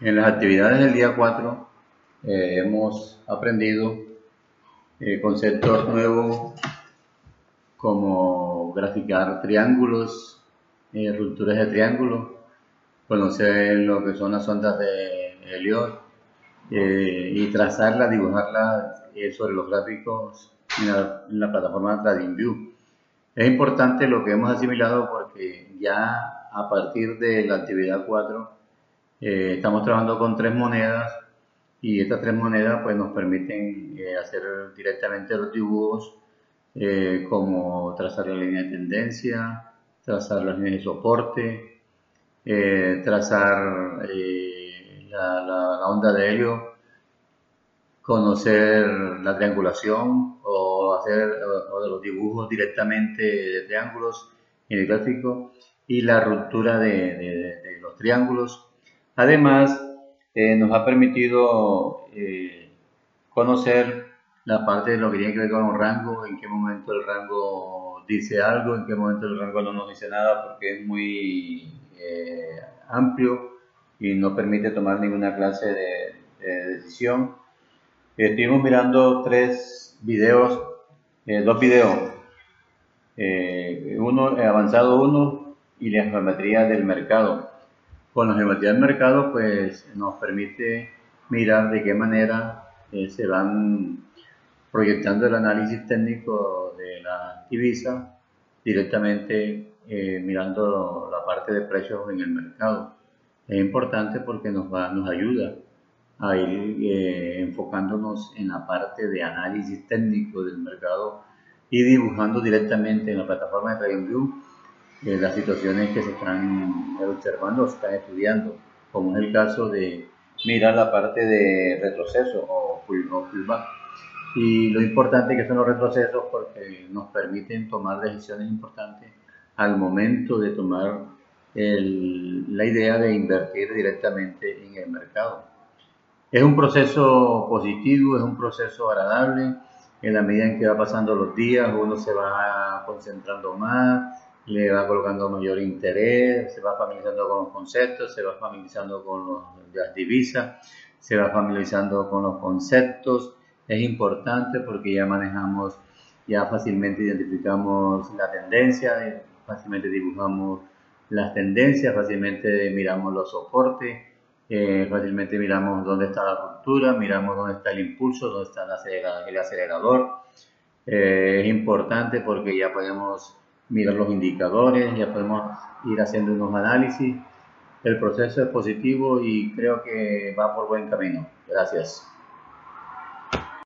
En las actividades del día 4 eh, hemos aprendido eh, conceptos nuevos como graficar triángulos, eh, rupturas de triángulos, conocer lo que son las ondas de Elliot y trazarlas, dibujarlas sobre los gráficos en la, en la plataforma TradingView. Es importante lo que hemos asimilado porque ya a partir de la actividad 4 eh, estamos trabajando con tres monedas y estas tres monedas pues nos permiten eh, hacer directamente los dibujos eh, como trazar la línea de tendencia, trazar las líneas de soporte, trazar la, onda de helio, conocer la triangulación o hacer los dibujos directamente de triángulos en el gráfico y la ruptura de los triángulos Además, eh, nos ha permitido eh, conocer la parte de lo que tiene que ver con los rangos, en qué momento el rango dice algo, en qué momento el rango no nos dice nada, porque es muy eh, amplio y no permite tomar ninguna clase de, decisión. Estuvimos mirando tres videos, dos videos, uno avanzado uno y la geometría del mercado. Con la geometría del mercado, pues nos permite mirar de qué manera eh, se van proyectando el análisis técnico de la divisa directamente eh, mirando la parte de precios en el mercado. Es importante porque nos, va, nos ayuda a ir eh, enfocándonos en la parte de análisis técnico del mercado y dibujando directamente en la plataforma de TradingView las situaciones que se están observando o se están estudiando, como es el caso de mirar la parte de retroceso o pullback. Y lo importante que son los retrocesos porque nos permiten tomar decisiones importantes al momento de tomar la idea de invertir directamente en el mercado. Es un proceso positivo, es un proceso agradable. En la medida en que va pasando los días, uno se va concentrando más, le va colocando mayor interés, se va familiarizando con los conceptos, se va familiarizando con las divisas, se va familiarizando con los conceptos. Es importante porque ya manejamos, ya fácilmente identificamos la tendencia, fácilmente dibujamos las tendencias, fácilmente miramos los soportes, eh, fácilmente miramos dónde está la ruptura, miramos dónde está el impulso, dónde está el acelerador. Eh, es importante porque ya podemos mirar los indicadores, ya podemos ir haciendo unos análisis. El proceso es positivo y creo que va por buen camino. Gracias.